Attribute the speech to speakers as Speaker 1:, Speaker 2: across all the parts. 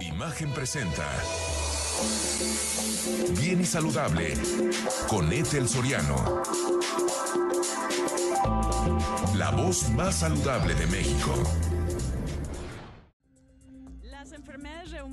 Speaker 1: Imagen presenta. Bien y saludable con Ethel Soriano. La voz más saludable de México.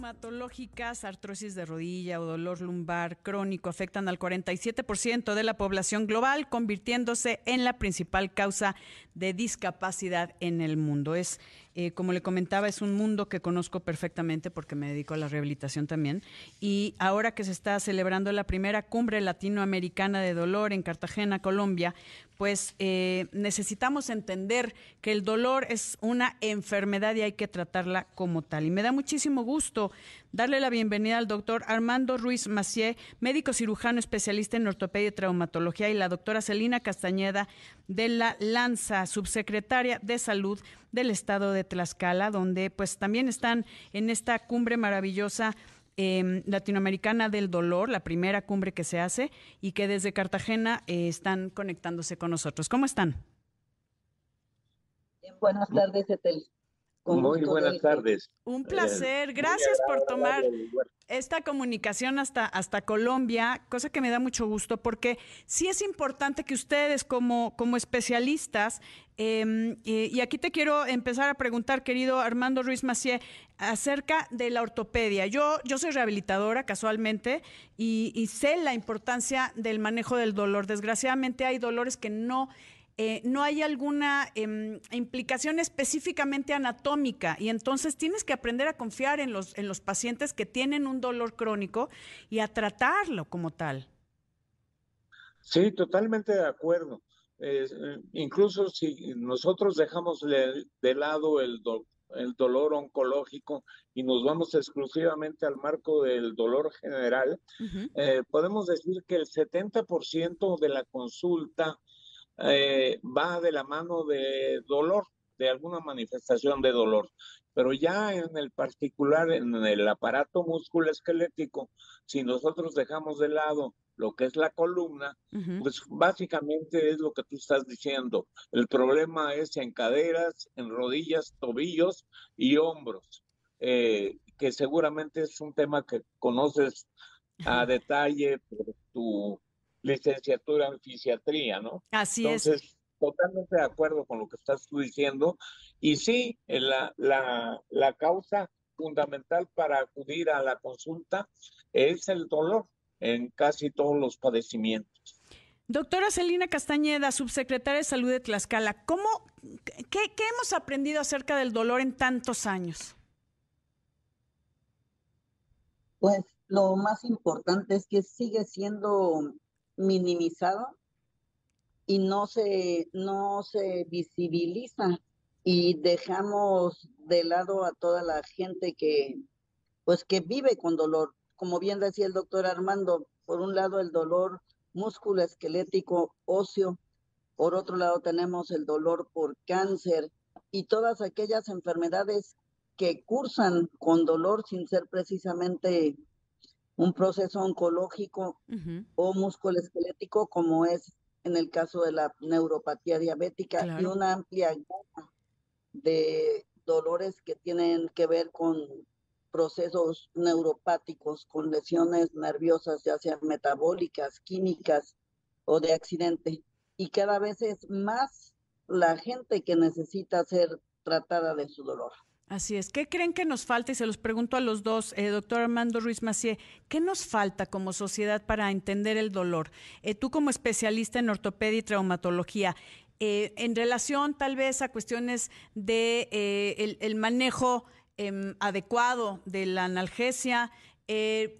Speaker 2: Reumatológicas, artrosis de rodilla o dolor lumbar crónico afectan al 47% de la población global, convirtiéndose en la principal causa de discapacidad en el mundo. Es eh, como le comentaba, es un mundo que conozco perfectamente porque me dedico a la rehabilitación también. Y ahora que se está celebrando la primera cumbre latinoamericana de dolor en Cartagena, Colombia, pues eh, necesitamos entender que el dolor es una enfermedad y hay que tratarla como tal. Y me da muchísimo gusto darle la bienvenida al doctor Armando Ruiz Macié, médico cirujano especialista en ortopedia y traumatología, y la doctora Celina Castañeda de la Lanza, subsecretaria de Salud del Estado de Tlaxcala, donde pues también están en esta cumbre maravillosa em, latinoamericana del dolor, la primera cumbre que se hace, y que desde Cartagena eh, están conectándose con nosotros. ¿Cómo están?
Speaker 3: Buenas tardes, Etel.
Speaker 4: Muy buenas tardes.
Speaker 2: Un placer. Gracias por tomar esta comunicación hasta, hasta Colombia, cosa que me da mucho gusto, porque sí es importante que ustedes como, como especialistas, em, y aquí te quiero empezar a preguntar, querido Armando Ruiz Macié, acerca de la ortopedia. Yo, yo soy rehabilitadora casualmente y, y sé la importancia del manejo del dolor. Desgraciadamente hay dolores que no eh, no hay alguna em, implicación específicamente anatómica y entonces tienes que aprender a confiar en los, en los pacientes que tienen un dolor crónico y a tratarlo como tal.
Speaker 4: Sí, totalmente de acuerdo. Eh, incluso si nosotros dejamos de, lado el, el dolor oncológico y nos vamos exclusivamente al marco del dolor general, eh, podemos decir que el 70% de la consulta eh, va de la mano de dolor, de alguna manifestación de dolor. Pero ya en el particular, en el aparato musculoesquelético, si nosotros dejamos de lado lo que es la columna, pues básicamente es lo que tú estás diciendo. El problema es en caderas, en rodillas, tobillos y hombros, eh, que seguramente es un tema que conoces a detalle por tu licenciatura en fisiatría, ¿no?
Speaker 2: Así
Speaker 4: Entonces, totalmente de acuerdo con lo que estás tú diciendo. Y sí, la, la, la causa fundamental para acudir a la consulta es el dolor en casi todos los padecimientos.
Speaker 2: Doctora Celina Castañeda, subsecretaria de Salud de Tlaxcala, ¿cómo, qué, qué hemos aprendido acerca del dolor en tantos años?
Speaker 3: Pues lo más importante es que sigue siendo minimizado y no se, no se visibiliza y dejamos de lado a toda la gente que, pues que vive con dolor. Como bien decía el doctor Armando, por un lado el dolor músculo esquelético óseo, por otro lado tenemos el dolor por cáncer y todas aquellas enfermedades que cursan con dolor sin ser precisamente un proceso oncológico o musculoesquelético, como es en el caso de la neuropatía diabética, y una amplia gama de dolores que tienen que ver con procesos neuropáticos, con lesiones nerviosas, ya sean metabólicas, químicas o de accidente. Y cada vez es más la gente que necesita ser tratada de su dolor.
Speaker 2: Así es. ¿Qué creen que nos falta? Y se los pregunto a los dos, eh, doctor Armando Ruiz Macié, ¿qué nos falta como sociedad para entender el dolor? Eh, tú como especialista en ortopedia y traumatología, eh, en relación tal vez a cuestiones de el, el, manejo em, adecuado de la analgesia,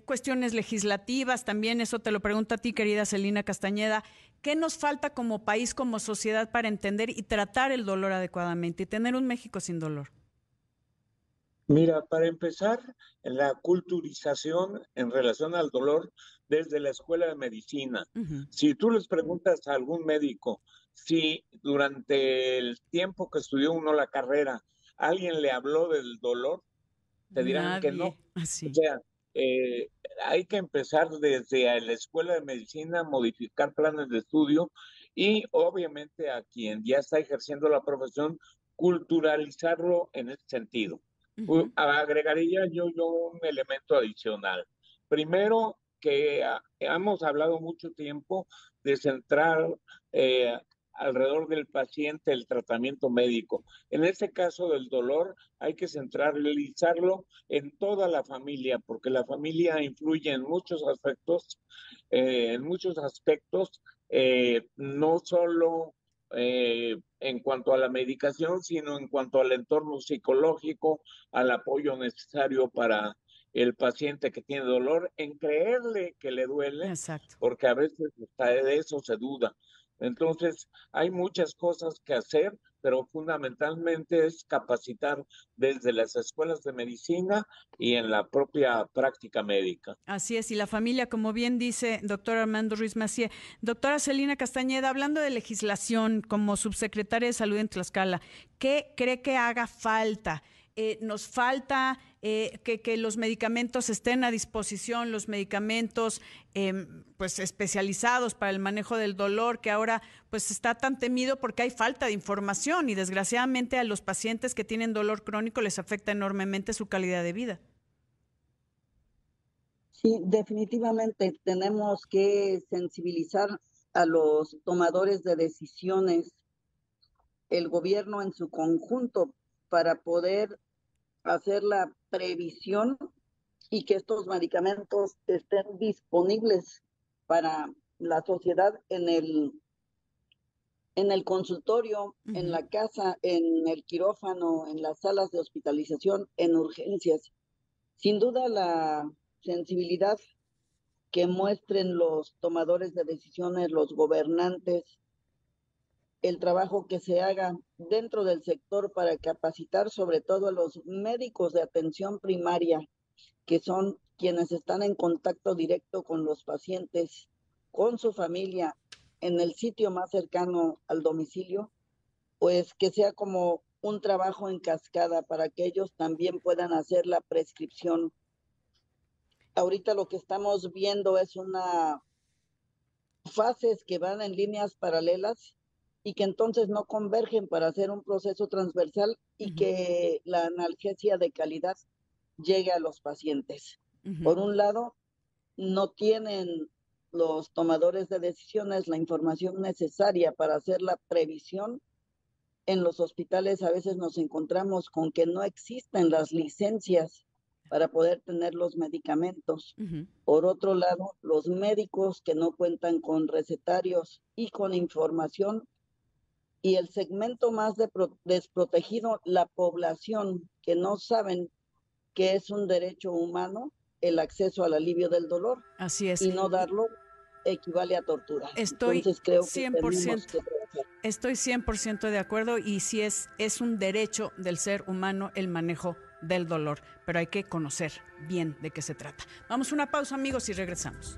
Speaker 2: cuestiones legislativas, también eso te lo pregunto a ti, querida Celina Castañeda. ¿Qué nos falta como país, como sociedad para entender y tratar el dolor adecuadamente y tener un México sin dolor?
Speaker 4: Mira, para empezar, la culturización en relación al dolor desde la escuela de medicina. Si tú les preguntas a algún médico si durante el tiempo que estudió uno la carrera alguien le habló del dolor, te dirán que no. O sea, eh, hay que empezar desde la escuela de medicina, modificar planes de estudio y obviamente a quien ya está ejerciendo la profesión, culturalizarlo en ese sentido Agregaría yo, yo un elemento adicional. Primero, que hemos hablado mucho tiempo de centrar eh, alrededor del paciente el tratamiento médico. En este caso del dolor hay que centralizarlo en toda la familia, porque la familia influye en muchos aspectos, eh, en muchos aspectos, eh, no solo eh, en cuanto a la medicación, sino en cuanto al entorno psicológico, al apoyo necesario para el paciente que tiene dolor, en creerle que le duele, porque a veces de eso se duda. Entonces, hay muchas cosas que hacer, pero fundamentalmente es capacitar desde las escuelas de medicina y en la propia práctica médica.
Speaker 2: Así es, y la familia, como bien dice doctor Armando Ruiz Macié. Doctora Celina Castañeda, hablando de legislación como subsecretaria de Salud en Tlaxcala, ¿qué cree que haga falta? Eh, nos falta eh, que, los medicamentos estén a disposición, los medicamentos em, pues especializados para el manejo del dolor, que ahora pues está tan temido porque hay falta de información y desgraciadamente a los pacientes que tienen dolor crónico les afecta enormemente su calidad de vida.
Speaker 3: Sí, definitivamente tenemos que sensibilizar a los tomadores de decisiones, el gobierno en su conjunto, para poder hacer la previsión y que estos medicamentos estén disponibles para la sociedad en el en el consultorio, en la casa, en el quirófano, en las salas de hospitalización, en urgencias. Sin duda la sensibilidad que muestren los tomadores de decisiones, los gobernantes, el trabajo que se haga dentro del sector para capacitar sobre todo a los médicos de atención primaria, que son quienes están en contacto directo con los pacientes, con su familia, en el sitio más cercano al domicilio, pues que sea como un trabajo en cascada para que ellos también puedan hacer la prescripción. Ahorita lo que estamos viendo es una fases que van en líneas paralelas y que entonces no convergen para hacer un proceso transversal y que la analgesia de calidad llegue a los pacientes. Por un lado, no tienen los tomadores de decisiones la información necesaria para hacer la previsión. En los hospitales a veces nos encontramos con que no existen las licencias para poder tener los medicamentos. Por otro lado, los médicos que no cuentan con recetarios y con información y el segmento más desprotegido, la población que no saben que es un derecho humano el acceso al alivio del dolor.
Speaker 2: Así es.
Speaker 3: Y no darlo equivale a tortura.
Speaker 2: Estoy Entonces, creo 100%, estoy 100% de acuerdo y si es, es un derecho del ser humano el manejo del dolor, pero hay que conocer bien de qué se trata. Vamos a una pausa amigos y regresamos.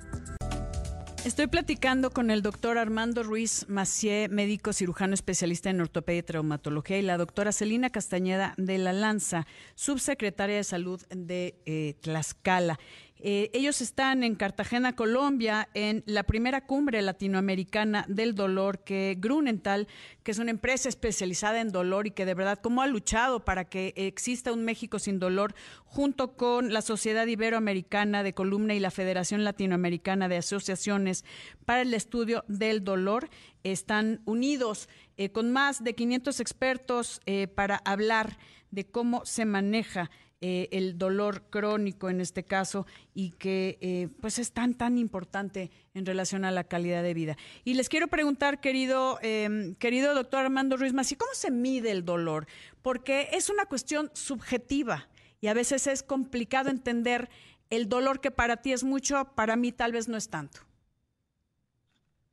Speaker 2: Estoy platicando con el doctor Armando Ruiz Macié, médico cirujano especialista en ortopedia y traumatología, y la doctora Celina Castañeda de la Lanza, subsecretaria de Salud de eh, Tlaxcala. Eh, ellos están en Cartagena, Colombia, en la primera cumbre latinoamericana del dolor que Grunenthal, que es una empresa especializada en dolor y que de verdad cómo ha luchado para que exista un México sin dolor, junto con la Sociedad Iberoamericana de Columna y la Federación Latinoamericana de Asociaciones para el Estudio del Dolor, están unidos eh, con más de 500 expertos eh, para hablar de cómo se maneja eh, el dolor crónico en este caso y que eh, pues es tan tan importante en relación a la calidad de vida. Y les quiero preguntar, querido, em, querido doctor Armando Ruiz Masi, ¿cómo se mide el dolor? Porque es una cuestión subjetiva y a veces es complicado entender el dolor que para ti es mucho, para mí tal vez no es tanto.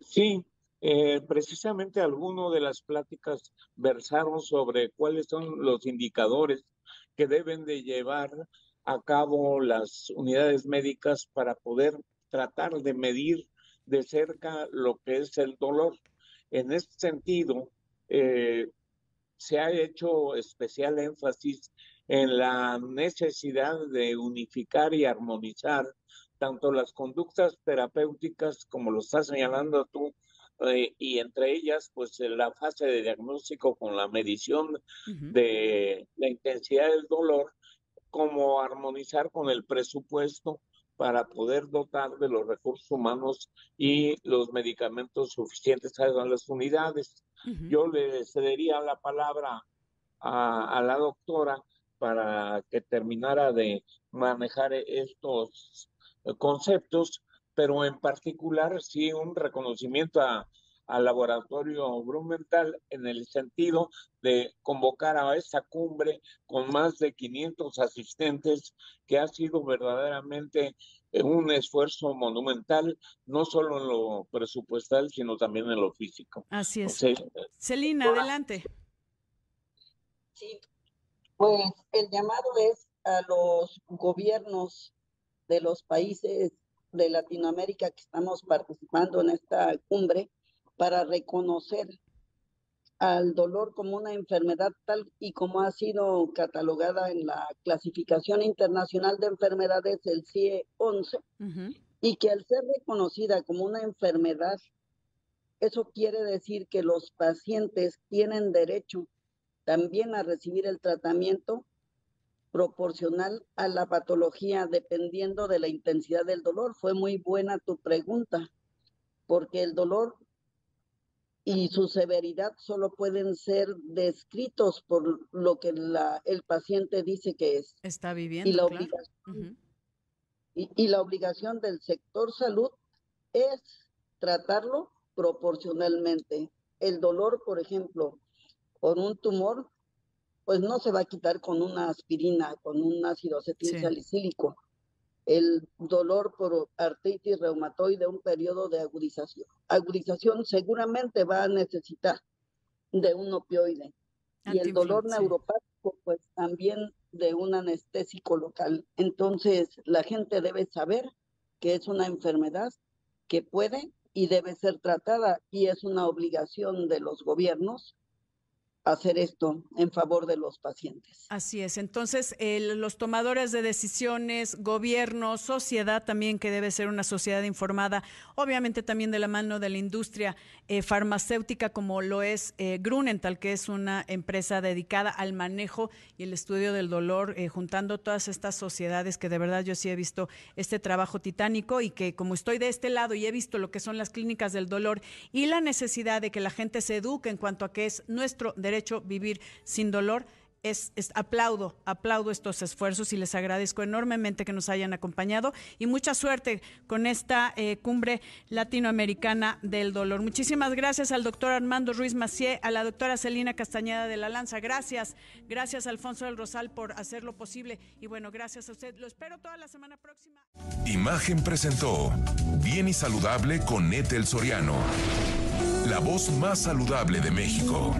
Speaker 4: Sí, eh, precisamente algunas de las pláticas versaron sobre cuáles son los indicadores que deben de llevar a cabo las unidades médicas para poder tratar de medir de cerca lo que es el dolor. En este sentido, eh, se ha hecho especial énfasis en la necesidad de unificar y armonizar tanto las conductas terapéuticas, como lo estás señalando tú, eh, y entre ellas, pues la fase de diagnóstico con la medición de la intensidad del dolor como armonizar con el presupuesto para poder dotar de los recursos humanos y los medicamentos suficientes a las unidades. Yo le cedería la palabra a, la doctora para que terminara de manejar estos conceptos, pero en particular sí un reconocimiento a, al laboratorio Brumental en el sentido de convocar a esta cumbre con más de 500 asistentes, que ha sido verdaderamente eh, un esfuerzo monumental, no solo en lo presupuestal, sino también en lo físico.
Speaker 2: Así es. Celina, adelante.
Speaker 3: Sí, pues el llamado es a los gobiernos de los países de Latinoamérica que estamos participando en esta cumbre para reconocer al dolor como una enfermedad tal y como ha sido catalogada en la clasificación internacional de enfermedades, el CIE 11, y que al ser reconocida como una enfermedad, eso quiere decir que los pacientes tienen derecho también a recibir el tratamiento proporcional a la patología dependiendo de la intensidad del dolor. Fue muy buena tu pregunta, porque el dolor y su severidad solo pueden ser descritos por lo que la, el paciente dice que es.
Speaker 2: Está viviendo.
Speaker 3: Y la, obligación, y, la obligación del sector salud es tratarlo proporcionalmente. El dolor, por ejemplo, por un tumor, pues no se va a quitar con una aspirina, con un ácido acetilsalicílico el dolor por artritis reumatoide, un periodo de agudización. Agudización seguramente va a necesitar de un opioide. Y el dolor neuropático, pues también de un anestésico local. Entonces, la gente debe saber que es una enfermedad que puede y debe ser tratada y es una obligación de los gobiernos hacer esto en favor de los pacientes.
Speaker 2: Así es. Entonces, los tomadores de decisiones, gobierno, sociedad también, que debe ser una sociedad informada, obviamente también de la mano de la industria eh, farmacéutica, como lo es eh, Grunenthal, que es una empresa dedicada al manejo y el estudio del dolor, eh, juntando todas estas sociedades que de verdad yo sí he visto este trabajo titánico y que como estoy de este lado y he visto lo que son las clínicas del dolor y la necesidad de que la gente se eduque en cuanto a que es nuestro derecho derecho vivir sin dolor. Es, aplaudo, aplaudo estos esfuerzos y les agradezco enormemente que nos hayan acompañado y mucha suerte con esta eh, cumbre latinoamericana del dolor. Muchísimas gracias al doctor Armando Ruiz Macié, a la doctora Celina Castañeda de la Lanza. Gracias, gracias Alfonso del Rosal por hacerlo posible y bueno, gracias a usted. Lo espero toda la semana próxima.
Speaker 1: Imagen presentó Bien y Saludable con Etel Soriano, la voz más saludable de México.